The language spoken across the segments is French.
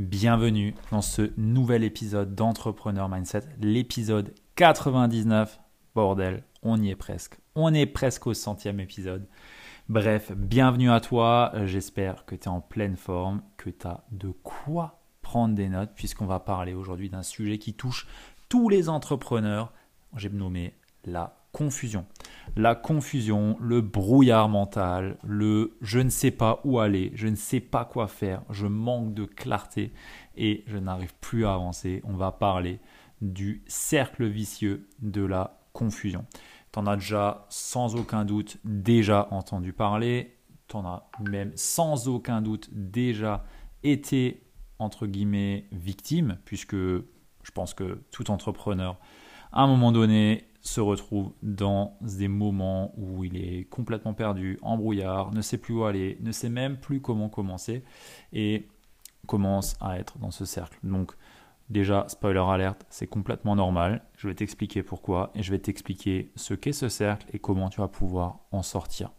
Bienvenue dans ce nouvel épisode d'Entrepreneur Mindset, l'épisode 99. Bordel, on y est presque. On est presque au centième épisode. Bref, bienvenue à toi. J'espère que tu es en pleine forme, que tu as de quoi prendre des notes, puisqu'on va parler aujourd'hui d'un sujet qui touche tous les entrepreneurs. J'ai nommé la confusion. La confusion, le brouillard mental, le je ne sais pas où aller, je ne sais pas quoi faire, je manque de clarté et je n'arrive plus à avancer. On va parler du cercle vicieux de la confusion. Tu en as déjà sans aucun doute déjà entendu parler, tu en as même sans aucun doute déjà été entre guillemets victime, puisque je pense que tout entrepreneur, à un moment donné, se retrouve dans des moments où il est complètement perdu, embrouillard, ne sait plus où aller, ne sait même plus comment commencer et commence à être dans ce cercle. Donc déjà, spoiler alerte, c'est complètement normal. Je vais t'expliquer pourquoi et je vais t'expliquer ce qu'est ce cercle et comment tu vas pouvoir en sortir.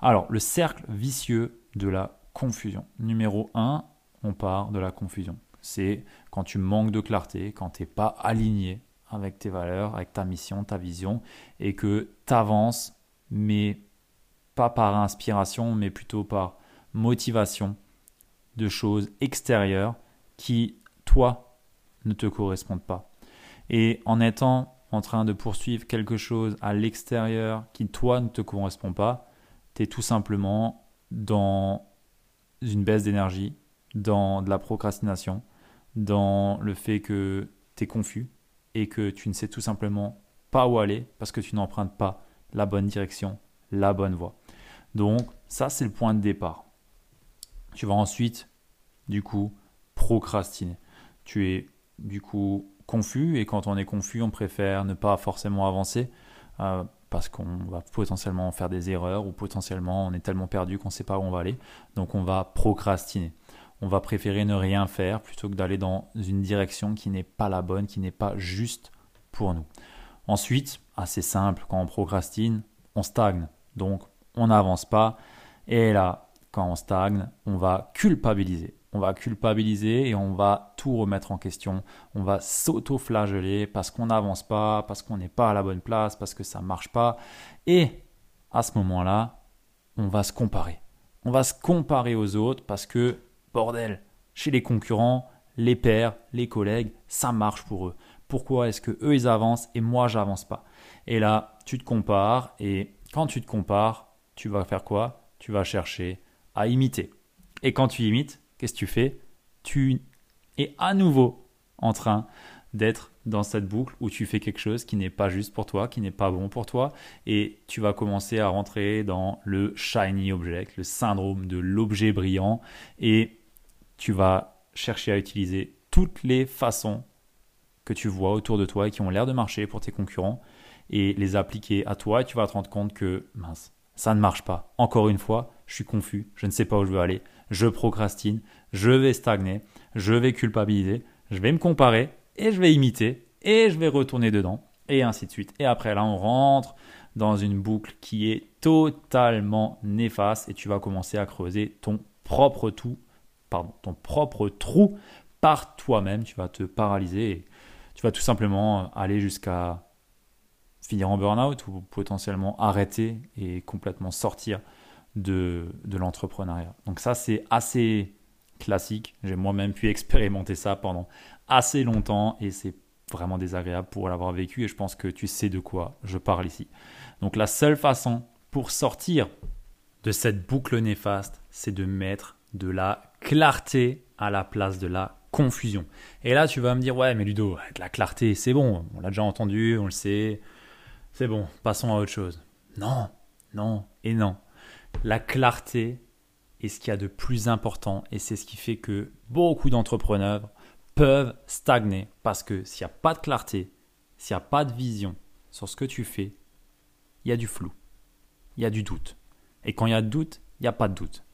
Alors, le cercle vicieux de la confusion. Numéro 1, on part de la confusion. C'est quand tu manques de clarté, quand tu n'es pas aligné avec tes valeurs, avec ta mission, ta vision, et que tu avances, mais pas par inspiration, mais plutôt par motivation de choses extérieures qui, toi, ne te correspondent pas. Et en étant en train de poursuivre quelque chose à l'extérieur qui, toi, ne te correspond pas, tu es tout simplement dans une baisse d'énergie, dans de la procrastination, dans le fait que tu es confus, et que tu ne sais tout simplement pas où aller parce que tu n'empruntes pas la bonne direction, la bonne voie. Donc ça, c'est le point de départ. Tu vas ensuite, du coup, procrastiner. Tu es, du coup, confus et quand on est confus, on préfère ne pas forcément avancer euh, parce qu'on va potentiellement faire des erreurs ou potentiellement on est tellement perdu qu'on ne sait pas où on va aller. Donc on va procrastiner on va préférer ne rien faire plutôt que d'aller dans une direction qui n'est pas la bonne, qui n'est pas juste pour nous. Ensuite, assez simple, quand on procrastine, on stagne. Donc, on n'avance pas. Et là, quand on stagne, on va culpabiliser. On va culpabiliser et on va tout remettre en question. On va s'auto-flageller parce qu'on n'avance pas, parce qu'on n'est pas à la bonne place, parce que ça ne marche pas. Et à ce moment-là, on va se comparer. On va se comparer aux autres parce que Bordel, chez les concurrents, les pairs, les collègues, ça marche pour eux. Pourquoi est-ce que eux ils avancent et moi j'avance pas? Et là, tu te compares et quand tu te compares, tu vas faire quoi? Tu vas chercher à imiter. Et quand tu imites, qu'est-ce que tu fais? Tu es à nouveau en train d'être dans cette boucle où tu fais quelque chose qui n'est pas juste pour toi, qui n'est pas bon pour toi, et tu vas commencer à rentrer dans le shiny object, le syndrome de l'objet brillant, et tu vas chercher à utiliser toutes les façons que tu vois autour de toi et qui ont l'air de marcher pour tes concurrents et les appliquer à toi et tu vas te rendre compte que mince, ça ne marche pas. Encore une fois, je suis confus, je ne sais pas où je veux aller, je procrastine, je vais stagner, je vais culpabiliser, je vais me comparer et je vais imiter et je vais retourner dedans et ainsi de suite. Et après là, on rentre dans une boucle qui est totalement néfaste et tu vas commencer à creuser ton propre tout ton propre trou par toi-même. Tu vas te paralyser et tu vas tout simplement aller jusqu'à finir en burn-out ou potentiellement arrêter et complètement sortir de, de l'entrepreneuriat. Donc ça, c'est assez classique. J'ai moi-même pu expérimenter ça pendant assez longtemps et c'est vraiment désagréable pour l'avoir vécu et je pense que tu sais de quoi je parle ici. Donc la seule façon pour sortir de cette boucle néfaste, c'est de mettre de la clarté à la place de la confusion. Et là, tu vas me dire, ouais, mais Ludo, la clarté, c'est bon, on l'a déjà entendu, on le sait, c'est bon, passons à autre chose. Non, non et non. La clarté est ce qu'il y a de plus important et c'est ce qui fait que beaucoup d'entrepreneurs peuvent stagner parce que s'il n'y a pas de clarté, s'il n'y a pas de vision sur ce que tu fais, il y a du flou, il y a du doute. Et quand il y a de doute, il n'y a pas de doute.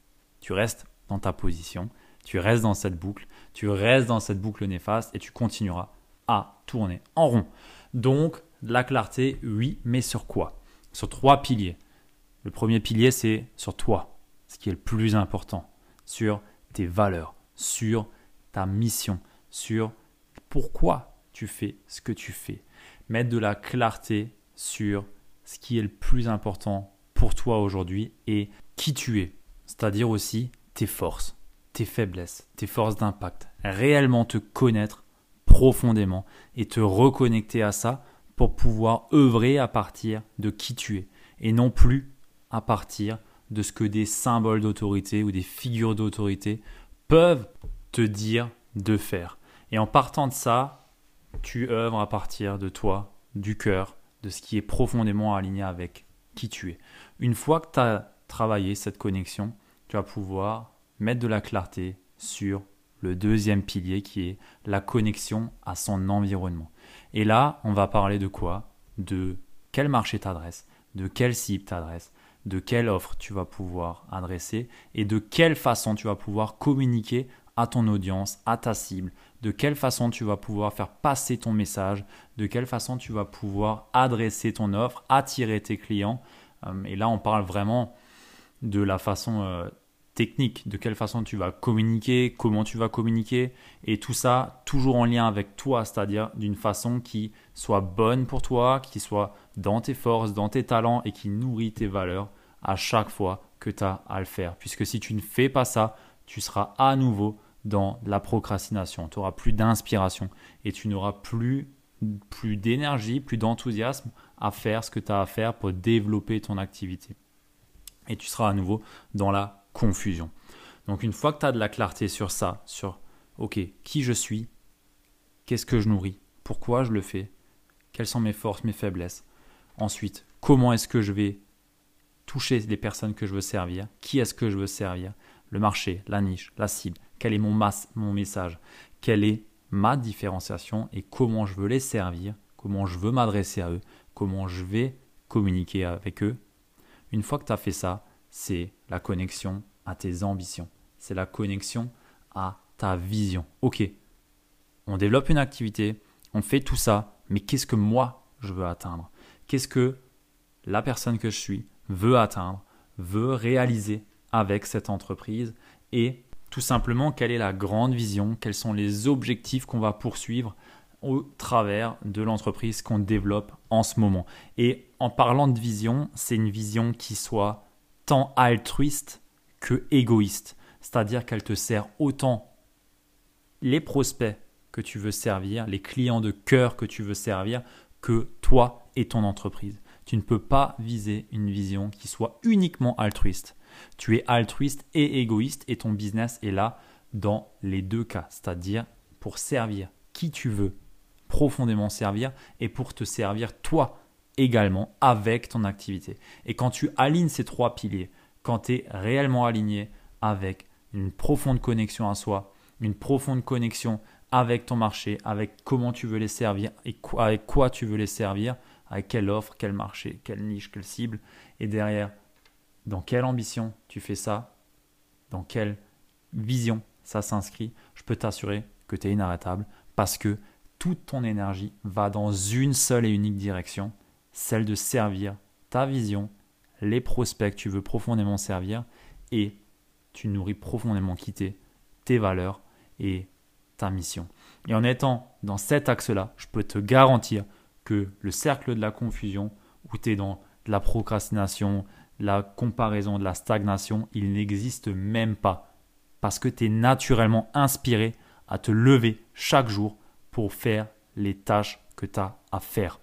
Tu restes dans ta position, tu restes dans cette boucle, tu restes dans cette boucle néfaste et tu continueras à tourner en rond. Donc, la clarté, oui, mais sur quoi? Sur trois piliers. Le premier pilier, c'est sur toi, ce qui est le plus important, sur tes valeurs, sur ta mission, sur pourquoi tu fais ce que tu fais. Mettre de la clarté sur ce qui est le plus important pour toi aujourd'hui et qui tu es, c'est-à-dire aussi tes forces, tes faiblesses, tes forces d'impact. Réellement te connaître profondément et te reconnecter à ça pour pouvoir œuvrer à partir de qui tu es et non plus à partir de ce que des symboles d'autorité ou des figures d'autorité peuvent te dire de faire. Et en partant de ça, tu œuvres à partir de toi, du cœur, de ce qui est profondément aligné avec qui tu es. Une fois que tu as travaillé cette connexion, tu vas pouvoir mettre de la clarté sur le deuxième pilier qui est la connexion à son environnement. Et là, on va parler de quoi? De quel marché t'adresse, de quelle cible t'adresse, de quelle offre tu vas pouvoir adresser et de quelle façon tu vas pouvoir communiquer à ton audience, à ta cible, de quelle façon tu vas pouvoir faire passer ton message, de quelle façon tu vas pouvoir adresser ton offre, attirer tes clients. Euh, et là, on parle vraiment de la façon euh, technique, de quelle façon tu vas communiquer, comment tu vas communiquer, et tout ça toujours en lien avec toi, c'est-à-dire d'une façon qui soit bonne pour toi, qui soit dans tes forces, dans tes talents et qui nourrit tes valeurs à chaque fois que tu as à le faire. Puisque si tu ne fais pas ça, tu seras à nouveau dans la procrastination, tu n'auras plus d'inspiration et tu n'auras plus, plus d'énergie, plus d'enthousiasme à faire ce que tu as à faire pour développer ton activité. Et tu seras à nouveau dans la confusion. Donc une fois que tu as de la clarté sur ça, sur OK, qui je suis, qu'est-ce que je nourris, pourquoi je le fais, quelles sont mes forces, mes faiblesses. Ensuite, comment est-ce que je vais toucher les personnes que je veux servir, qui est-ce que je veux servir, le marché, la niche, la cible, quel est mon, mon message, quelle est ma différenciation et comment je veux les servir, comment je veux m'adresser à eux, comment je vais communiquer avec eux. Une fois que tu as fait ça, c'est la connexion à tes ambitions, c'est la connexion à ta vision. Ok, on développe une activité, on fait tout ça, mais qu'est-ce que moi je veux atteindre? Qu'est-ce que la personne que je suis veut atteindre, veut réaliser avec cette entreprise? Et tout simplement quelle est la grande vision, quels sont les objectifs qu'on va poursuivre au travers de l'entreprise qu'on développe en ce moment. Et en parlant de vision, c'est une vision qui soit tant altruiste que égoïste, c'est-à-dire qu'elle te sert autant les prospects que tu veux servir, les clients de cœur que tu veux servir, que toi et ton entreprise. Tu ne peux pas viser une vision qui soit uniquement altruiste. Tu es altruiste et égoïste et ton business est là dans les deux cas, c'est-à-dire pour servir qui tu veux profondément servir et pour te servir toi également avec ton activité. Et quand tu alignes ces trois piliers, quand tu es réellement aligné avec une profonde connexion à soi, une profonde connexion avec ton marché, avec comment tu veux les servir et avec quoi tu veux les servir, avec quelle offre, quel marché, quelle niche, quelle cible, et derrière, dans quelle ambition tu fais ça, dans quelle vision ça s'inscrit, je peux t'assurer que tu es inarrêtable parce que toute ton énergie va dans une seule et unique direction, celle de servir ta vision, les prospects que tu veux profondément servir, et tu nourris profondément quitter tes valeurs et ta mission. Et en étant dans cet axe-là, je peux te garantir que le cercle de la confusion, où tu es dans la procrastination, la comparaison, de la stagnation, il n'existe même pas. Parce que tu es naturellement inspiré à te lever chaque jour pour faire les tâches que tu as à faire.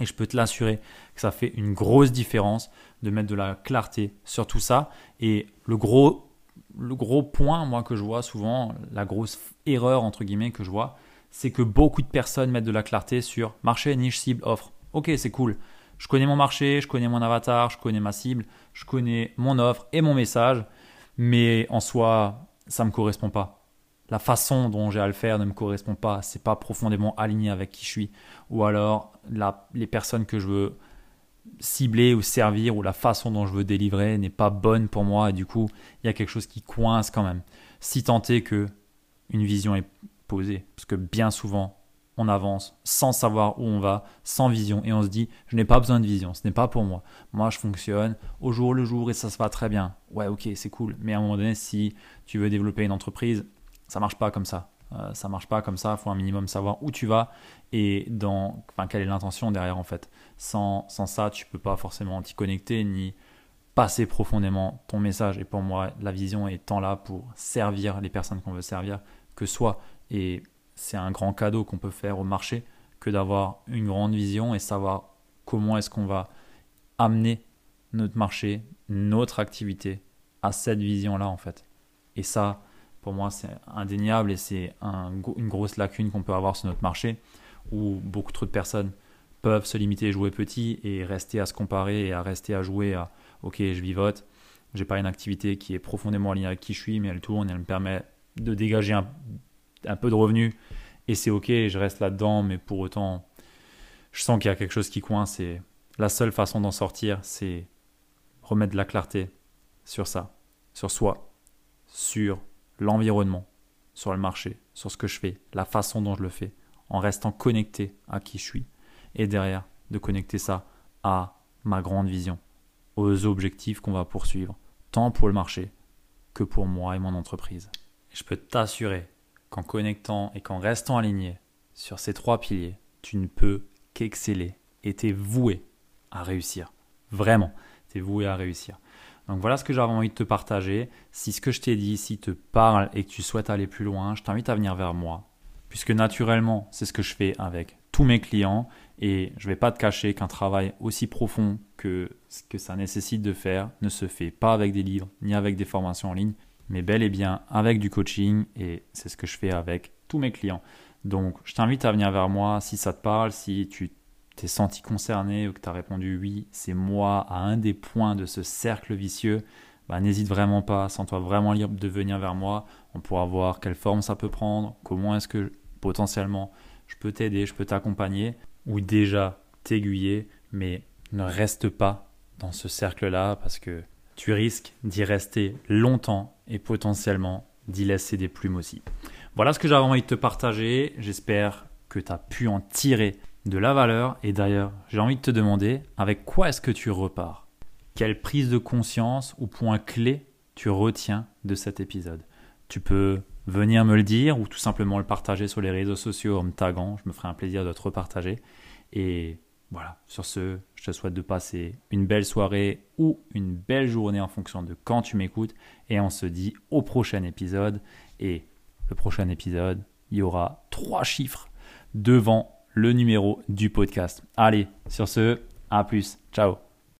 Et je peux te l'assurer que ça fait une grosse différence de mettre de la clarté sur tout ça. Et le gros, le gros point, moi, que je vois souvent, la grosse erreur, entre guillemets, que je vois, c'est que beaucoup de personnes mettent de la clarté sur marché, niche, cible, offre. Ok, c'est cool. Je connais mon marché, je connais mon avatar, je connais ma cible, je connais mon offre et mon message. mais en soi, ça me correspond pas. La façon dont j'ai à le faire ne me correspond pas. C'est pas profondément aligné avec qui je suis. Ou alors, les personnes que je veux cibler ou servir ou la façon dont je veux délivrer n'est pas bonne pour moi et du coup il y a quelque chose qui coince quand même. Si tant est que une vision est posée, parce que bien souvent on avance sans savoir où on va, sans vision et on se dit je n'ai pas besoin de vision, ce n'est pas pour moi. Moi je fonctionne au jour le jour et ça se va très bien. Ouais ok c'est cool, mais à un moment donné si tu veux développer une entreprise, ça marche pas comme ça. Euh, ça marche pas comme ça, faut un minimum savoir où tu vas et dans, enfin, quelle est l'intention derrière en fait. Sans, sans ça, tu peux pas forcément t'y connecter ni passer profondément ton message. Et pour moi, la vision est tant là pour servir les personnes qu'on veut servir que soi. Et c'est un grand cadeau qu'on peut faire au marché que d'avoir une grande vision et savoir comment est-ce qu'on va amener notre marché, notre activité à cette vision-là en fait. Et ça, pour moi, c'est indéniable et c'est une grosse lacune qu'on peut avoir sur notre marché où beaucoup trop de personnes peuvent se limiter à jouer petit et rester à se comparer et à rester à jouer à ok, je vivote, j'ai pas une activité qui est profondément alignée avec qui je suis, mais elle tourne et elle me permet de dégager un, un peu de revenus et c'est ok, je reste là-dedans, mais pour autant, je sens qu'il y a quelque chose qui coince et la seule façon d'en sortir, c'est remettre de la clarté sur ça, sur soi, sur l'environnement, sur le marché, sur ce que je fais, la façon dont je le fais, en restant connecté à qui je suis. Et derrière, de connecter ça à ma grande vision, aux objectifs qu'on va poursuivre, tant pour le marché que pour moi et mon entreprise. je peux t'assurer qu'en connectant et qu'en restant aligné sur ces trois piliers, tu ne peux qu'exceller et t'es voué à réussir. Vraiment, t'es voué à réussir. Donc voilà ce que j'avais envie de te partager. Si ce que je t'ai dit ici te parle et que tu souhaites aller plus loin, je t'invite à venir vers moi. Puisque naturellement, c'est ce que je fais avec tous mes clients et je ne vais pas te cacher qu'un travail aussi profond que ce que ça nécessite de faire ne se fait pas avec des livres ni avec des formations en ligne, mais bel et bien avec du coaching et c'est ce que je fais avec tous mes clients. Donc je t'invite à venir vers moi si ça te parle, si tu t'es senti concerné ou que tu as répondu oui, c'est moi à un des points de ce cercle vicieux, bah, n'hésite vraiment pas, sens-toi vraiment libre de venir vers moi. On pourra voir quelle forme ça peut prendre, comment est-ce que potentiellement je peux t'aider, je peux t'accompagner ou déjà t'aiguiller, mais ne reste pas dans ce cercle-là parce que tu risques d'y rester longtemps et potentiellement d'y laisser des plumes aussi. Voilà ce que j'avais envie de te partager. J'espère que tu as pu en tirer de la valeur. Et d'ailleurs, j'ai envie de te demander, avec quoi est-ce que tu repars? Quelle prise de conscience ou point clé tu retiens de cet épisode? Tu peux venir me le dire ou tout simplement le partager sur les réseaux sociaux en me taguant. Je me ferai un plaisir de te repartager. Et voilà, sur ce, je te souhaite de passer une belle soirée ou une belle journée en fonction de quand tu m'écoutes. Et on se dit au prochain épisode. Et le prochain épisode, il y aura trois chiffres devant le numéro du podcast. Allez, sur ce, à plus. Ciao